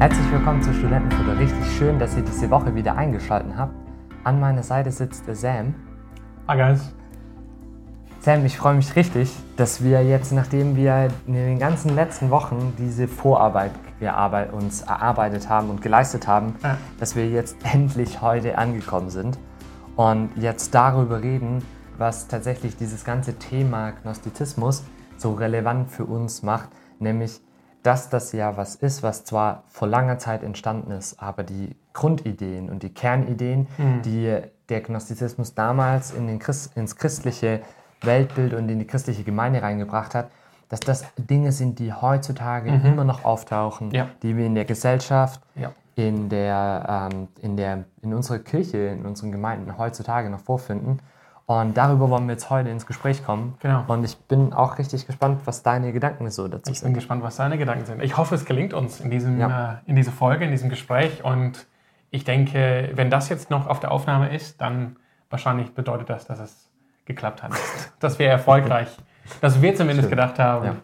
Herzlich willkommen zu Studentenfutter. Richtig schön, dass ihr diese Woche wieder eingeschaltet habt. An meiner Seite sitzt Sam. Hi guys. Sam, ich freue mich richtig, dass wir jetzt, nachdem wir in den ganzen letzten Wochen diese Vorarbeit uns erarbeitet haben und geleistet haben, ja. dass wir jetzt endlich heute angekommen sind und jetzt darüber reden, was tatsächlich dieses ganze Thema Gnostizismus so relevant für uns macht, nämlich dass das ja was ist, was zwar vor langer Zeit entstanden ist, aber die Grundideen und die Kernideen, mhm. die der Gnostizismus damals in den Christ, ins christliche Weltbild und in die christliche Gemeinde reingebracht hat, dass das Dinge sind, die heutzutage mhm. immer noch auftauchen, ja. die wir in der Gesellschaft, ja. in, der, ähm, in, der, in unserer Kirche, in unseren Gemeinden heutzutage noch vorfinden. Und darüber wollen wir jetzt heute ins Gespräch kommen. Genau. Und ich bin auch richtig gespannt, was deine Gedanken so dazu sind. Ich bin gespannt, was deine Gedanken sind. Ich hoffe, es gelingt uns in, diesem, ja. äh, in dieser Folge, in diesem Gespräch. Und ich denke, wenn das jetzt noch auf der Aufnahme ist, dann wahrscheinlich bedeutet das, dass es geklappt hat. dass wir erfolgreich, dass wir zumindest Schön. gedacht haben, ja.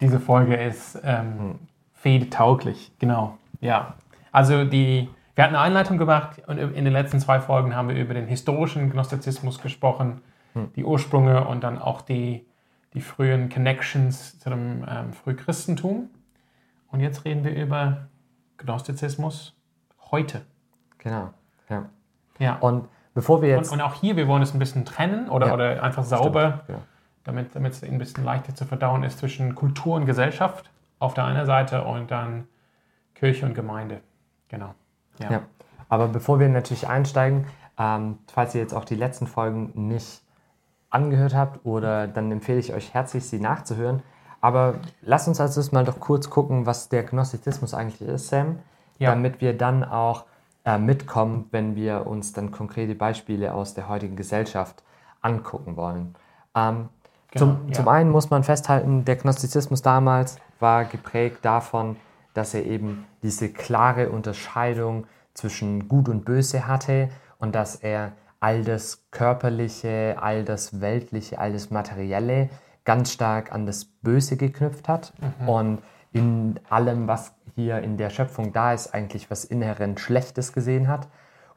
diese Folge ist ähm, hm. feed-tauglich. Genau, ja. Also die wir hatten eine Einleitung gemacht und in den letzten zwei Folgen haben wir über den historischen Gnostizismus gesprochen, hm. die Ursprünge und dann auch die, die frühen Connections zu dem ähm, Frühchristentum. Und jetzt reden wir über Gnostizismus heute. Genau, ja. ja. Und bevor wir jetzt. Und, und auch hier, wir wollen es ein bisschen trennen oder, ja. oder einfach sauber, Stimmt, ja. damit, damit es ein bisschen leichter zu verdauen ist zwischen Kultur und Gesellschaft auf der einen Seite und dann Kirche und Gemeinde. Genau. Ja. ja. Aber bevor wir natürlich einsteigen, ähm, falls ihr jetzt auch die letzten Folgen nicht angehört habt, oder dann empfehle ich euch herzlich, sie nachzuhören. Aber lasst uns also mal doch kurz gucken, was der Gnostizismus eigentlich ist, Sam, ja. damit wir dann auch äh, mitkommen, wenn wir uns dann konkrete Beispiele aus der heutigen Gesellschaft angucken wollen. Ähm, genau, zum, ja. zum einen muss man festhalten, der Gnostizismus damals war geprägt davon, dass er eben diese klare Unterscheidung zwischen Gut und Böse hatte und dass er all das Körperliche, all das Weltliche, all das Materielle ganz stark an das Böse geknüpft hat mhm. und in allem, was hier in der Schöpfung da ist, eigentlich was inhärent Schlechtes gesehen hat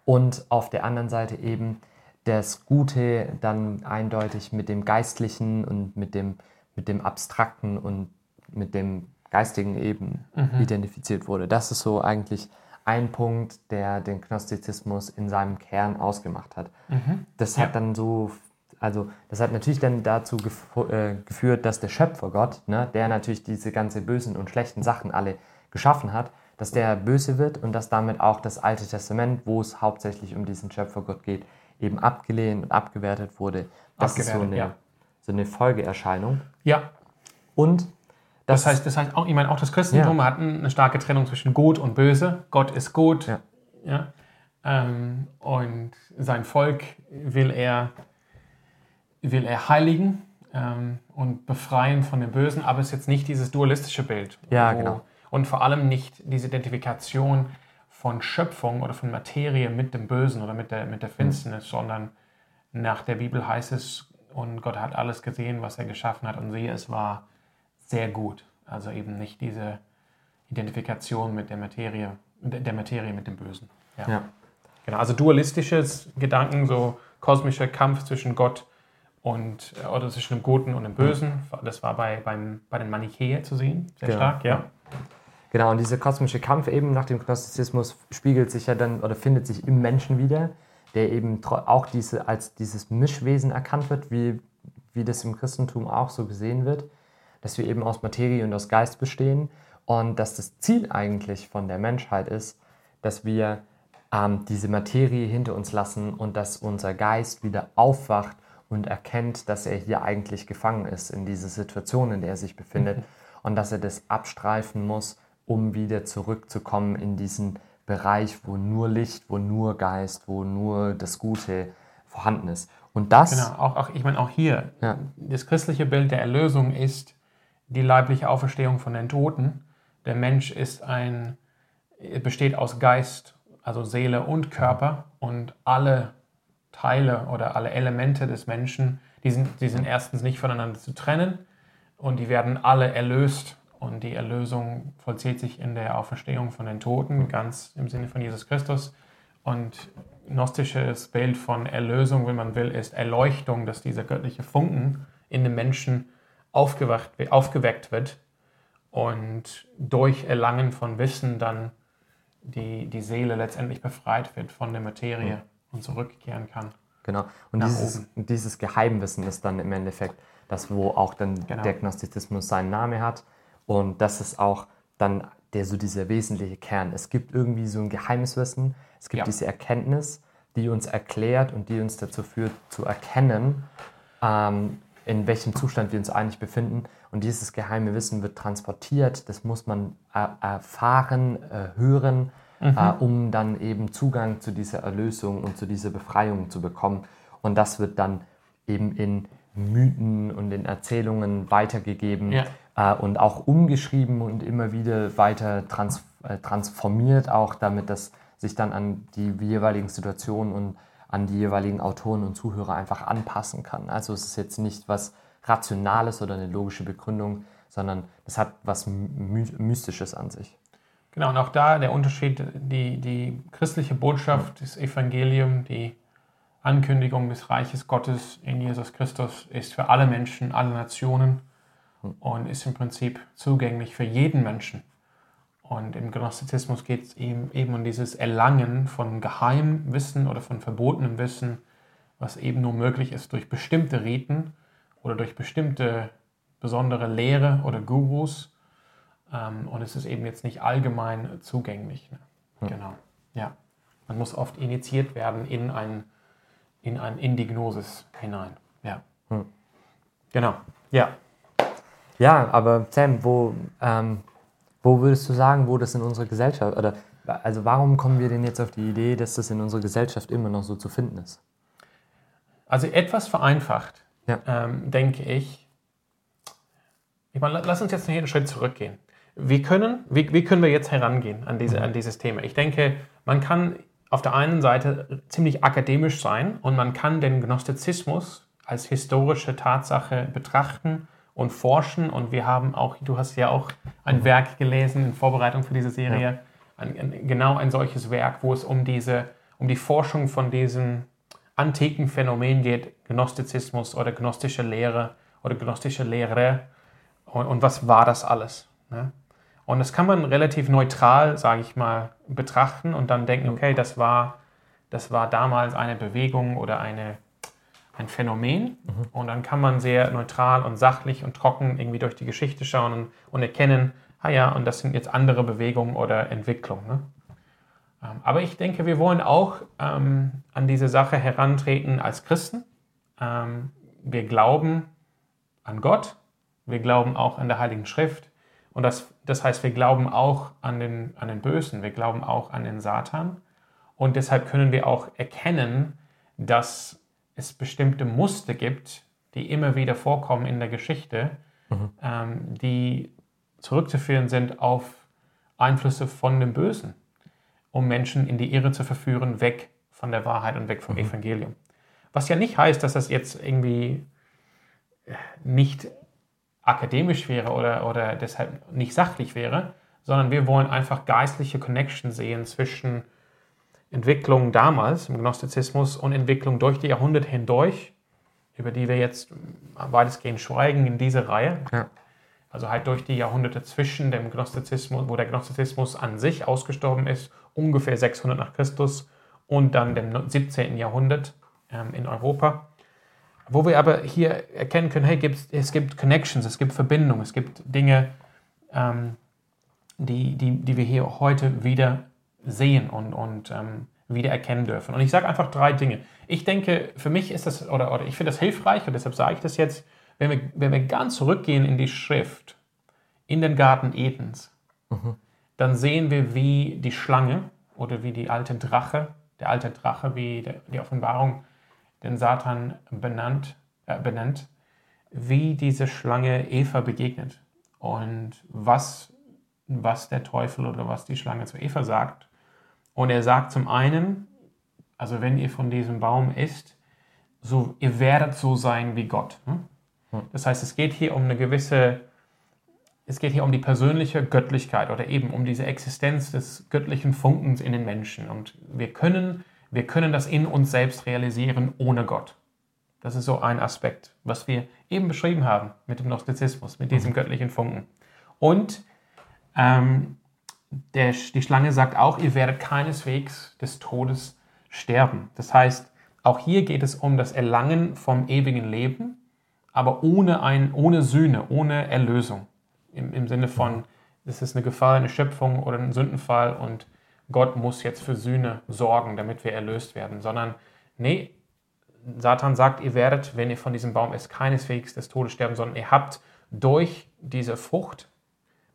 und auf der anderen Seite eben das Gute dann eindeutig mit dem Geistlichen und mit dem, mit dem Abstrakten und mit dem geistigen eben mhm. identifiziert wurde. Das ist so eigentlich ein Punkt, der den Gnostizismus in seinem Kern ausgemacht hat. Mhm. Das hat ja. dann so, also das hat natürlich dann dazu gef äh, geführt, dass der Schöpfergott, ne, der natürlich diese ganze bösen und schlechten Sachen alle geschaffen hat, dass der böse wird und dass damit auch das Alte Testament, wo es hauptsächlich um diesen Schöpfergott geht, eben abgelehnt und abgewertet wurde. Das abgewertet, ist so eine, ja. so eine Folgeerscheinung. Ja. Und das, das heißt, das heißt auch, ich meine, auch das Christentum ja. hat eine starke Trennung zwischen Gut und Böse. Gott ist gut. Ja. ja? Ähm, und sein Volk will er, will er heiligen ähm, und befreien von dem Bösen, aber es ist jetzt nicht dieses dualistische Bild. Ja, wo, genau. Und vor allem nicht diese Identifikation von Schöpfung oder von Materie mit dem Bösen oder mit der, mit der Finsternis, mhm. sondern nach der Bibel heißt es, und Gott hat alles gesehen, was er geschaffen hat, und siehe, es war sehr gut. Also eben nicht diese Identifikation mit der Materie, der Materie mit dem Bösen. Ja. ja. Genau, also dualistisches Gedanken, so kosmischer Kampf zwischen Gott und äh, oder zwischen dem Guten und dem Bösen. Das war bei, beim, bei den Manichäer zu sehen, sehr genau. stark, ja. Genau, und dieser kosmische Kampf eben nach dem Gnostizismus spiegelt sich ja dann oder findet sich im Menschen wieder, der eben auch diese, als dieses Mischwesen erkannt wird, wie, wie das im Christentum auch so gesehen wird dass wir eben aus Materie und aus Geist bestehen und dass das Ziel eigentlich von der Menschheit ist, dass wir ähm, diese Materie hinter uns lassen und dass unser Geist wieder aufwacht und erkennt, dass er hier eigentlich gefangen ist in dieser Situation, in der er sich befindet mhm. und dass er das abstreifen muss, um wieder zurückzukommen in diesen Bereich, wo nur Licht, wo nur Geist, wo nur das Gute vorhanden ist. Und das. Genau, auch, auch ich meine, auch hier, ja. das christliche Bild der Erlösung ist, die leibliche Auferstehung von den Toten. Der Mensch ist ein, besteht aus Geist, also Seele und Körper und alle Teile oder alle Elemente des Menschen, die sind, die sind erstens nicht voneinander zu trennen und die werden alle erlöst Und die Erlösung vollzieht sich in der Auferstehung von den Toten, ganz im Sinne von Jesus Christus. Und gnostisches Bild von Erlösung, wenn man will, ist Erleuchtung, dass dieser göttliche Funken in den Menschen aufgewacht, aufgeweckt wird und durch Erlangen von Wissen dann die, die Seele letztendlich befreit wird von der Materie mhm. und zurückkehren kann. Genau. Und dieses, dieses, Geheimwissen ist dann im Endeffekt das, wo auch dann genau. der Gnostizismus seinen Namen hat. Und das ist auch dann der so dieser wesentliche Kern. Es gibt irgendwie so ein geheimes Wissen, es gibt ja. diese Erkenntnis, die uns erklärt und die uns dazu führt, zu erkennen, ähm, in welchem Zustand wir uns eigentlich befinden. Und dieses geheime Wissen wird transportiert, das muss man erfahren, hören, mhm. äh, um dann eben Zugang zu dieser Erlösung und zu dieser Befreiung zu bekommen. Und das wird dann eben in Mythen und in Erzählungen weitergegeben ja. äh, und auch umgeschrieben und immer wieder weiter trans äh, transformiert, auch damit das sich dann an die jeweiligen Situationen und an die jeweiligen Autoren und Zuhörer einfach anpassen kann. Also es ist jetzt nicht was Rationales oder eine logische Begründung, sondern es hat was My Mystisches an sich. Genau, und auch da der Unterschied, die, die christliche Botschaft, das Evangelium, die Ankündigung des Reiches Gottes in Jesus Christus ist für alle Menschen, alle Nationen und ist im Prinzip zugänglich für jeden Menschen. Und im Gnostizismus geht es eben, eben um dieses Erlangen von Geheimwissen oder von verbotenem Wissen, was eben nur möglich ist durch bestimmte Riten oder durch bestimmte besondere Lehre oder Gurus. Ähm, und es ist eben jetzt nicht allgemein zugänglich. Hm. Genau. Ja. Man muss oft initiiert werden in ein, in ein Indignosis hinein. Ja. Hm. Genau. Ja. Ja, aber Sam, wo ähm, wo würdest du sagen, wo das in unserer Gesellschaft, oder also warum kommen wir denn jetzt auf die Idee, dass das in unserer Gesellschaft immer noch so zu finden ist? Also etwas vereinfacht, ja. ähm, denke ich. Ich meine, lass uns jetzt einen Schritt zurückgehen. Wie können, wie, wie können wir jetzt herangehen an, diese, an dieses Thema? Ich denke, man kann auf der einen Seite ziemlich akademisch sein und man kann den Gnostizismus als historische Tatsache betrachten und forschen. Und wir haben auch, du hast ja auch ein Werk gelesen in Vorbereitung für diese Serie, ja. ein, ein, genau ein solches Werk, wo es um diese, um die Forschung von diesem antiken Phänomen geht, Gnostizismus oder gnostische Lehre oder gnostische Lehre. Und, und was war das alles? Ne? Und das kann man relativ neutral, sage ich mal, betrachten und dann denken, okay, das war, das war damals eine Bewegung oder eine ein Phänomen mhm. und dann kann man sehr neutral und sachlich und trocken irgendwie durch die Geschichte schauen und, und erkennen, ah ja, und das sind jetzt andere Bewegungen oder Entwicklungen. Ne? Ähm, aber ich denke, wir wollen auch ähm, an diese Sache herantreten als Christen. Ähm, wir glauben an Gott, wir glauben auch an der Heiligen Schrift und das, das heißt, wir glauben auch an den, an den Bösen, wir glauben auch an den Satan und deshalb können wir auch erkennen, dass es bestimmte Muster gibt, die immer wieder vorkommen in der Geschichte, mhm. ähm, die zurückzuführen sind auf Einflüsse von dem Bösen, um Menschen in die Irre zu verführen, weg von der Wahrheit und weg vom mhm. Evangelium. Was ja nicht heißt, dass das jetzt irgendwie äh, nicht akademisch wäre oder, oder deshalb nicht sachlich wäre, sondern wir wollen einfach geistliche Connection sehen zwischen Entwicklung damals im Gnostizismus und Entwicklung durch die Jahrhunderte hindurch, über die wir jetzt weitestgehend schweigen in dieser Reihe. Ja. Also halt durch die Jahrhunderte zwischen dem Gnostizismus, wo der Gnostizismus an sich ausgestorben ist, ungefähr 600 nach Christus und dann dem 17. Jahrhundert ähm, in Europa. Wo wir aber hier erkennen können, hey, es gibt Connections, es gibt Verbindungen, es gibt Dinge, ähm, die, die, die wir hier heute wieder sehen und, und ähm, wieder erkennen dürfen. Und ich sage einfach drei Dinge. Ich denke, für mich ist das, oder, oder ich finde das hilfreich und deshalb sage ich das jetzt, wenn wir, wenn wir ganz zurückgehen in die Schrift, in den Garten Edens, mhm. dann sehen wir, wie die Schlange oder wie die alte Drache, der alte Drache, wie der, die Offenbarung den Satan benannt, äh, benennt, wie diese Schlange Eva begegnet und was, was der Teufel oder was die Schlange zu Eva sagt und er sagt zum einen, also wenn ihr von diesem Baum isst, so, ihr werdet so sein wie Gott. Ne? Das heißt, es geht hier um eine gewisse es geht hier um die persönliche Göttlichkeit oder eben um diese Existenz des göttlichen Funkens in den Menschen. Und wir können, wir können das in uns selbst realisieren ohne Gott. Das ist so ein Aspekt, was wir eben beschrieben haben mit dem Gnostizismus, mit diesem mhm. göttlichen Funken. Und ähm, der, die Schlange sagt auch, ihr werdet keineswegs des Todes sterben. Das heißt, auch hier geht es um das Erlangen vom ewigen Leben, aber ohne, ein, ohne Sühne, ohne Erlösung. Im, Im Sinne von, es ist eine gefallene Schöpfung oder ein Sündenfall und Gott muss jetzt für Sühne sorgen, damit wir erlöst werden. Sondern, nee, Satan sagt, ihr werdet, wenn ihr von diesem Baum esst, keineswegs des Todes sterben, sondern ihr habt durch diese Frucht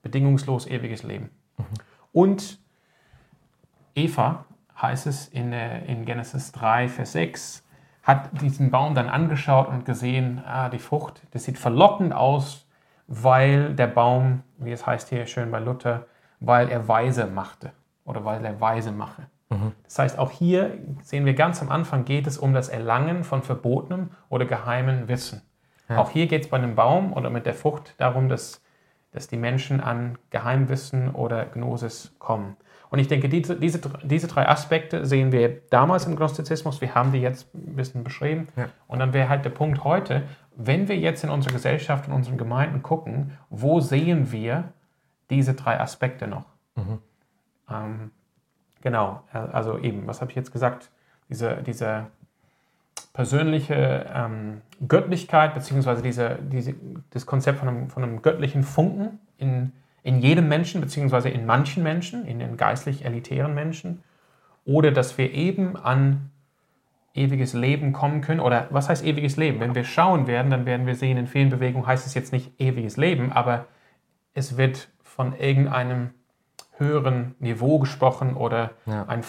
bedingungslos ewiges Leben. Mhm. Und Eva, heißt es in, äh, in Genesis 3, Vers 6, hat diesen Baum dann angeschaut und gesehen, ah, die Frucht, das sieht verlockend aus, weil der Baum, wie es heißt hier schön bei Luther, weil er weise machte oder weil er weise mache. Mhm. Das heißt, auch hier sehen wir ganz am Anfang geht es um das Erlangen von verbotenem oder geheimen Wissen. Ja. Auch hier geht es bei einem Baum oder mit der Frucht darum, dass, dass die Menschen an Geheimwissen oder Gnosis kommen. Und ich denke, diese, diese, diese drei Aspekte sehen wir damals im Gnostizismus, wir haben die jetzt ein bisschen beschrieben. Ja. Und dann wäre halt der Punkt heute, wenn wir jetzt in unserer Gesellschaft, in unseren Gemeinden gucken, wo sehen wir diese drei Aspekte noch? Mhm. Ähm, genau, also eben, was habe ich jetzt gesagt? Diese, diese persönliche ähm, Göttlichkeit, beziehungsweise diese, diese, das Konzept von einem, von einem göttlichen Funken in, in jedem Menschen, beziehungsweise in manchen Menschen, in den geistlich elitären Menschen, oder dass wir eben an ewiges Leben kommen können. Oder was heißt ewiges Leben? Wenn wir schauen werden, dann werden wir sehen, in vielen Bewegungen heißt es jetzt nicht ewiges Leben, aber es wird von irgendeinem höheren Niveau gesprochen oder ja. ein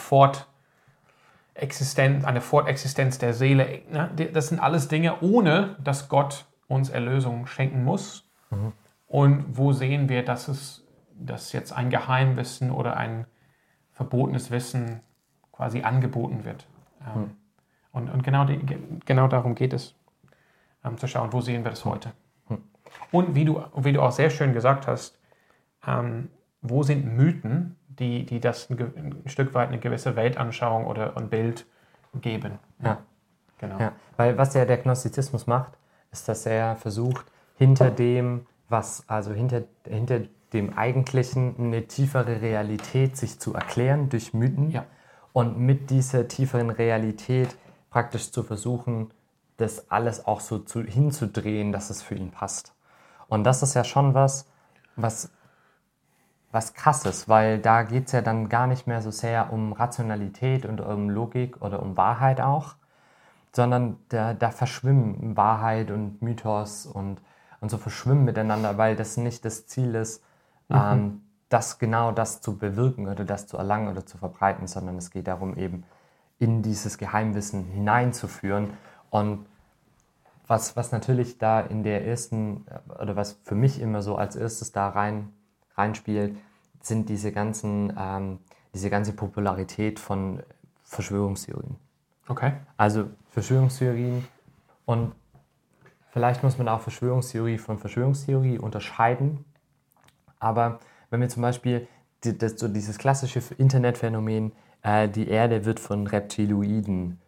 Fortexistenz, eine Fortexistenz der Seele. Ne? Das sind alles Dinge, ohne dass Gott uns Erlösung schenken muss. Mhm. Und wo sehen wir, dass es dass jetzt ein Geheimwissen oder ein verbotenes Wissen quasi angeboten wird? Mhm. Und, und genau, die, genau darum geht es, ähm, zu schauen, wo sehen wir das heute. Hm. Und wie du, wie du auch sehr schön gesagt hast, ähm, wo sind Mythen, die, die das ein, ein, Stück weit eine gewisse Weltanschauung oder ein Bild geben. Ja, genau. Ja, weil was ja der Gnostizismus macht, ist, dass er versucht, hinter dem, was, also hinter, hinter dem Eigentlichen eine tiefere Realität sich zu erklären durch Mythen ja. und mit dieser tieferen Realität praktisch zu versuchen, das alles auch so zu, hinzudrehen, dass es für ihn passt. Und das ist ja schon was, was, was krasses, weil da geht es ja dann gar nicht mehr so sehr um Rationalität und um Logik oder um Wahrheit auch, sondern da, da verschwimmen Wahrheit und Mythos und, und so verschwimmen miteinander, weil das nicht das Ziel ist, mhm. ähm, das genau das zu bewirken oder das zu erlangen oder zu verbreiten, sondern es geht darum eben, in dieses Geheimwissen hineinzuführen. Und was, was natürlich da in der ersten, oder was für mich immer so als erstes da rein, reinspielt, sind diese ganzen, ähm, diese ganze Popularität von Verschwörungstheorien. Okay. Also Verschwörungstheorien und vielleicht muss man auch Verschwörungstheorie von Verschwörungstheorie unterscheiden. Aber wenn wir zum Beispiel die, das, so dieses klassische Internetphänomen äh, die Erde wird von Reptiloiden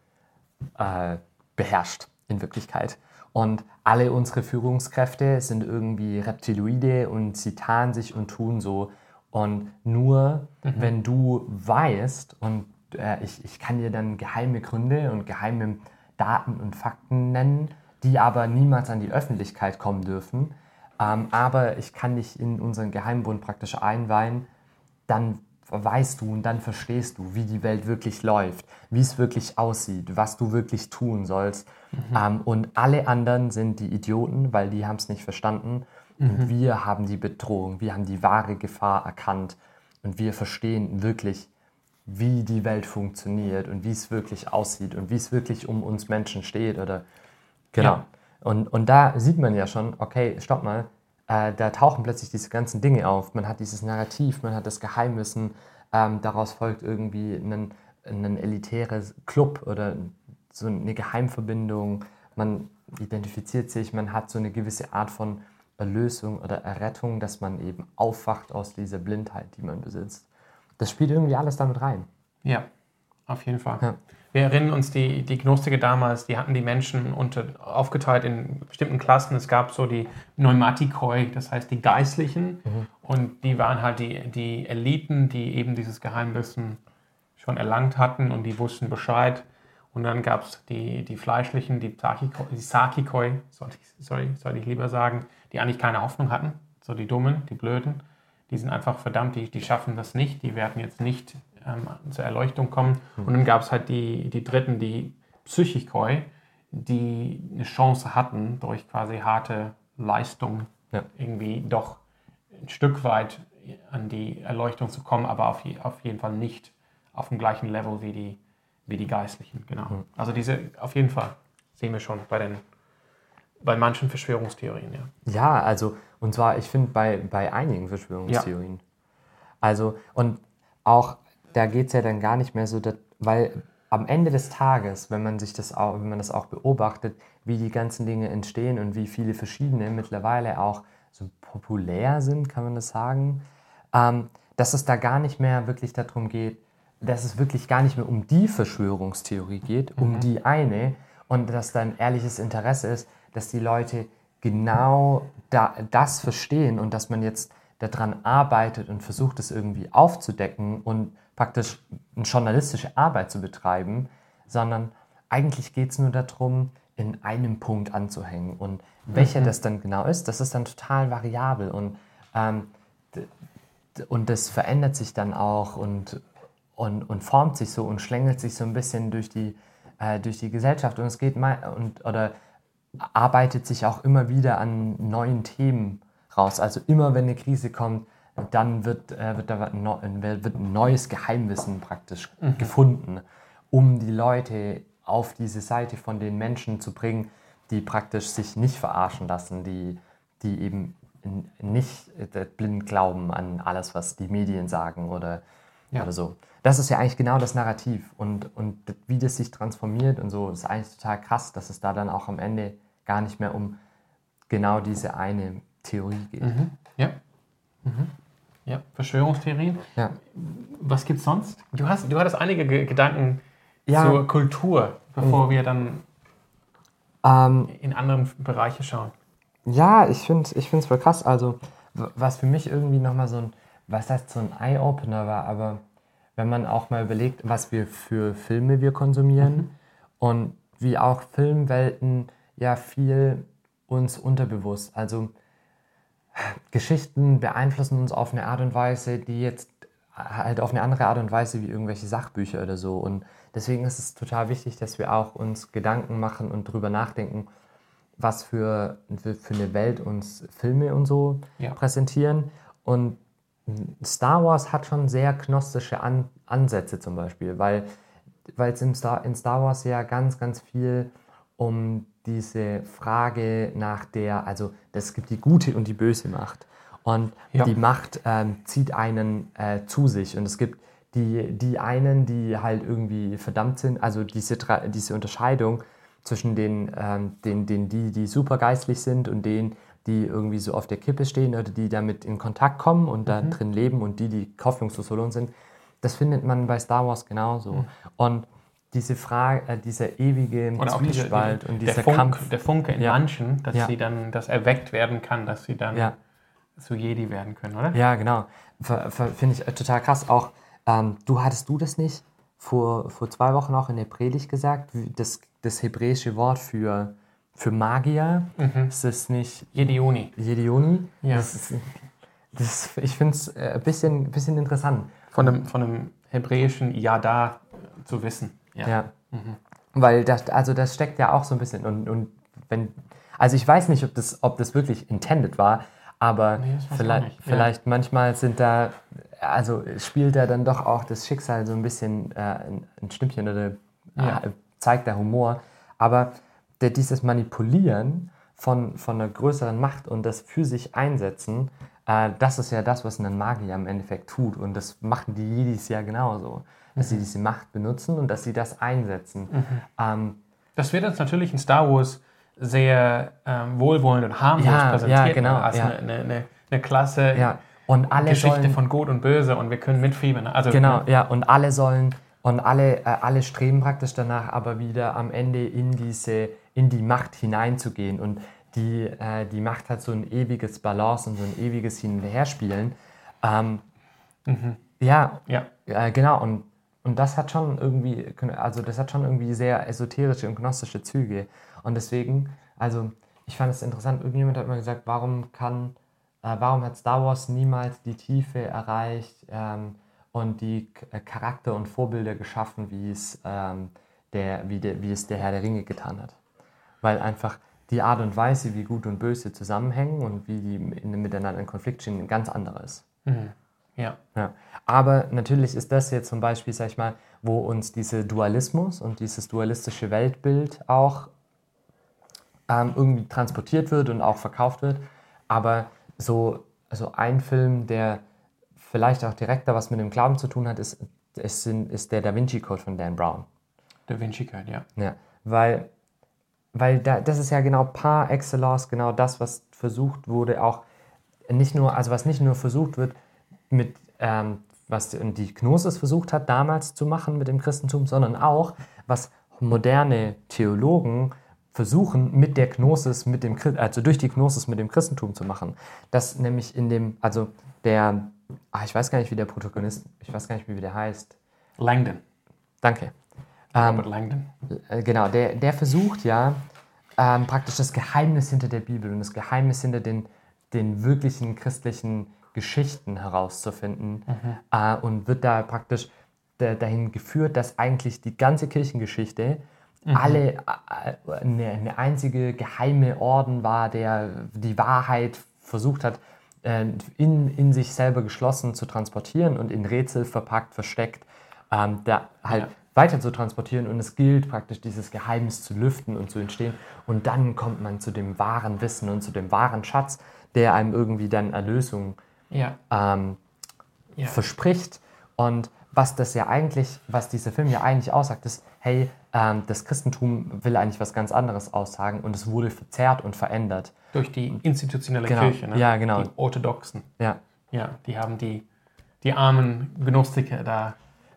äh, beherrscht in Wirklichkeit. Und alle unsere Führungskräfte sind irgendwie Reptiloide und sie tarnen sich und tun so. Und nur mhm. wenn du weißt, und äh, ich, ich kann dir dann geheime Gründe und geheime Daten und Fakten nennen, die aber niemals an die Öffentlichkeit kommen dürfen, ähm, aber ich kann dich in unseren Geheimbund praktisch einweihen, dann weißt du und dann verstehst du, wie die Welt wirklich läuft, wie es wirklich aussieht, was du wirklich tun sollst. Mhm. Ähm, und alle anderen sind die Idioten, weil die haben es nicht verstanden. Mhm. Und wir haben die Bedrohung, wir haben die wahre Gefahr erkannt und wir verstehen wirklich, wie die Welt funktioniert und wie es wirklich aussieht und wie es wirklich um uns Menschen steht. Oder genau. Ja. Und, und da sieht man ja schon, okay, stopp mal, äh, da tauchen plötzlich diese ganzen Dinge auf. Man hat dieses Narrativ, man hat das Geheimwissen, ähm, daraus folgt irgendwie ein, ein elitäres Club oder so eine Geheimverbindung. Man identifiziert sich, man hat so eine gewisse Art von Erlösung oder Errettung, dass man eben aufwacht aus dieser Blindheit, die man besitzt. Das spielt irgendwie alles damit rein. Ja, auf jeden Fall. Ja. Wir erinnern uns, die, die Gnostiker damals, die hatten die Menschen unter, aufgeteilt in bestimmten Klassen. Es gab so die Pneumatikoi, das heißt die Geistlichen. Mhm. Und die waren halt die, die Eliten, die eben dieses Geheimwissen schon erlangt hatten und die wussten Bescheid. Und dann gab es die, die Fleischlichen, die, die Sakikoi, sollte ich, sorry, sollte ich lieber sagen, die eigentlich keine Hoffnung hatten. So die Dummen, die Blöden. Die sind einfach verdammt, die, die schaffen das nicht. Die werden jetzt nicht ähm, zur Erleuchtung kommen. Und dann gab es halt die, die Dritten, die Psychikoi, die eine Chance hatten, durch quasi harte Leistung ja. irgendwie doch ein Stück weit an die Erleuchtung zu kommen, aber auf, auf jeden Fall nicht auf dem gleichen Level wie die, wie die Geistlichen. Genau. Mhm. Also diese, auf jeden Fall sehen wir schon bei den bei manchen Verschwörungstheorien, ja. Ja, also, und zwar, ich finde, bei, bei einigen Verschwörungstheorien. Ja. Also, und auch da geht es ja dann gar nicht mehr so, dass, weil am Ende des Tages, wenn man sich das auch, wenn man das auch beobachtet, wie die ganzen Dinge entstehen und wie viele verschiedene mittlerweile auch so populär sind, kann man das sagen, ähm, dass es da gar nicht mehr wirklich darum geht, dass es wirklich gar nicht mehr um die Verschwörungstheorie geht, um mhm. die eine und dass da ein ehrliches Interesse ist, dass die Leute genau da, das verstehen und dass man jetzt daran arbeitet und versucht, es irgendwie aufzudecken und praktisch eine journalistische Arbeit zu betreiben, sondern eigentlich geht es nur darum, in einem Punkt anzuhängen. Und welcher mhm. das dann genau ist, das ist dann total variabel und, ähm, und das verändert sich dann auch und, und, und formt sich so und schlängelt sich so ein bisschen durch die, äh, durch die Gesellschaft. Und es geht mal und oder arbeitet sich auch immer wieder an neuen Themen raus. Also immer wenn eine Krise kommt, dann wird, äh, wird, da wird ein neues Geheimwissen praktisch mhm. gefunden, um die Leute auf diese Seite von den Menschen zu bringen, die praktisch sich nicht verarschen lassen, die, die eben nicht äh, blind glauben an alles, was die Medien sagen oder, ja. oder so. Das ist ja eigentlich genau das Narrativ und, und wie das sich transformiert und so, ist eigentlich total krass, dass es da dann auch am Ende gar nicht mehr um genau diese eine Theorie geht. Mhm. Verschwörungstheorien. Ja. Was gibt es sonst? Du, hast, du hattest einige G Gedanken ja. zur Kultur, bevor mhm. wir dann ähm, in andere Bereiche schauen. Ja, ich finde es ich voll krass. Also, was für mich irgendwie nochmal so ein, was heißt so ein Eye-Opener war, aber wenn man auch mal überlegt, was wir für Filme wir konsumieren mhm. und wie auch Filmwelten ja viel uns unterbewusst. Also Geschichten beeinflussen uns auf eine Art und Weise, die jetzt halt auf eine andere Art und Weise wie irgendwelche Sachbücher oder so. Und deswegen ist es total wichtig, dass wir auch uns Gedanken machen und darüber nachdenken, was für, für eine Welt uns Filme und so ja. präsentieren. Und Star Wars hat schon sehr gnostische An Ansätze zum Beispiel, weil es in Star, in Star Wars ja ganz, ganz viel um diese Frage nach der, also es gibt die gute und die böse Macht. Und ja. die Macht ähm, zieht einen äh, zu sich. Und es gibt die, die einen, die halt irgendwie verdammt sind, also diese, diese Unterscheidung zwischen den, ähm, den, den, die, die super geistlich sind und denen, die irgendwie so auf der Kippe stehen oder die damit in Kontakt kommen und da mhm. drin leben und die, die hoffnungslos verloren sind, das findet man bei Star Wars genauso. Mhm. Und diese Frage, äh, dieser ewige und Zwiespalt diese, und dieser der Funk, Kampf. Der Funke in ja. manchen, dass ja. sie dann, das erweckt werden kann, dass sie dann ja. zu Jedi werden können, oder? Ja, genau. Finde ich total krass. Auch, ähm, du hattest du das nicht vor, vor zwei Wochen auch in der Predigt gesagt, das, das hebräische Wort für, für Magier, mhm. ist das nicht... Jedioni. Jedioni? Ja. Das ist, das, ich finde es ein äh, bisschen, bisschen interessant. Von einem, von einem hebräischen Yada zu wissen. Ja. ja. Mhm. Weil das, also das steckt ja auch so ein bisschen und, und wenn, also ich weiß nicht, ob das, ob das wirklich intended war, aber nee, vielleicht, vielleicht ja. manchmal sind da, also spielt da dann doch auch das Schicksal so ein bisschen äh, ein, ein Stimmchen oder ja. äh, zeigt der Humor. Aber der, dieses Manipulieren von, von einer größeren Macht und das für sich einsetzen, äh, das ist ja das, was ein Magier im Endeffekt tut. Und das machen die Jedis ja genauso dass sie diese Macht benutzen und dass sie das einsetzen. Mhm. Ähm, das wird jetzt natürlich in Star Wars sehr ähm, wohlwollend und harmlos Ja, präsentiert ja, genau, als ja. eine, eine, eine, eine klasse Ja. Und alle Geschichte sollen, von Gut und Böse und wir können mitfiebern. Also, Genau, ja, und alle sollen und alle, äh, alle streben praktisch danach, aber wieder am Ende in diese, in die Macht hineinzugehen. Und die, äh, die Macht hat so ein ewiges Balance und so ein ewiges Hin und Herspielen. Ähm, Ja, Ja, äh, genau, und, und das hat schon irgendwie, also das hat schon irgendwie sehr esoterische und gnostische Züge. Und deswegen, also ich fand es interessant, irgendjemand hat mal gesagt, warum kann, äh, warum hat Star Wars niemals die Tiefe erreicht ähm, und die äh, Charakter und Vorbilder geschaffen, wie es, ähm, der, wie, der, wie es der Herr der Ringe getan hat. Weil einfach die Art und Weise, wie Gut und Böse zusammenhängen und wie die in, miteinander in Konflikt stehen, ein ganz anderer ist. ja, Ja. Aber natürlich ist das jetzt zum Beispiel, sag ich mal, wo uns dieser Dualismus und dieses dualistische Weltbild auch ähm, irgendwie transportiert wird und auch verkauft wird. Aber so also ein Film, der vielleicht auch direkt da was mit dem Glauben zu tun hat, ist, ist, ist der Da Vinci Code von Dan Brown. Da Vinci Code, ja. Ja, weil, weil da, das ist ja genau par excellence, genau das, was versucht wurde, auch nicht nur, also was nicht nur versucht wird, mit, ähm, was die Gnosis versucht hat damals zu machen mit dem Christentum, sondern auch, was moderne Theologen versuchen mit der Gnosis, mit dem, also durch die Gnosis mit dem Christentum zu machen. Das nämlich in dem, also der, ah, ich weiß gar nicht, wie der Protagonist, ich weiß gar nicht, wie der heißt. Langdon. Danke. Robert Langdon. Äh, Genau, der, der versucht ja ähm, praktisch das Geheimnis hinter der Bibel und das Geheimnis hinter den, den wirklichen christlichen Geschichten herauszufinden äh, und wird da praktisch da, dahin geführt, dass eigentlich die ganze Kirchengeschichte alle äh, eine, eine einzige geheime Orden war, der die Wahrheit versucht hat, äh, in, in sich selber geschlossen zu transportieren und in Rätsel verpackt, versteckt, ähm, da halt Ja. Weiter zu transportieren und es gilt praktisch dieses Geheimnis zu lüften und zu entstehen und dann kommt man zu dem wahren Wissen und zu dem wahren Schatz, der einem irgendwie dann Erlösung Ja, ähm, ja. verspricht und was das ja eigentlich, was dieser Film ja eigentlich aussagt, ist, hey, ähm, das Christentum will eigentlich was ganz anderes aussagen und es wurde verzerrt und verändert. Durch die institutionelle Genau. Kirche, ne? Ja, genau. Die Orthodoxen. Ja, Ja, die haben die, die armen Gnostiker da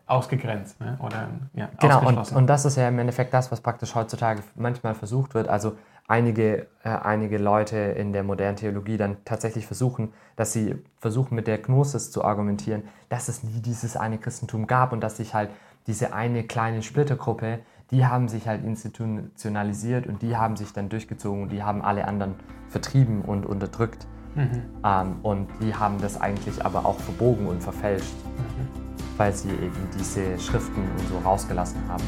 ausgegrenzt, ne? Oder ja, Genau, und, ausgeschlossen. und das ist ja im Endeffekt das, was praktisch heutzutage manchmal versucht wird. Also einige, äh, einige Leute in der modernen Theologie dann tatsächlich versuchen, dass sie versuchen mit der Gnosis zu argumentieren, dass es nie dieses eine Christentum gab und dass sich halt diese eine kleine Splittergruppe, die haben sich halt institutionalisiert und die haben sich dann durchgezogen und die haben alle anderen vertrieben und unterdrückt. Ähm, und die haben das eigentlich aber auch verbogen und verfälscht, weil sie eben diese Schriften und so rausgelassen haben.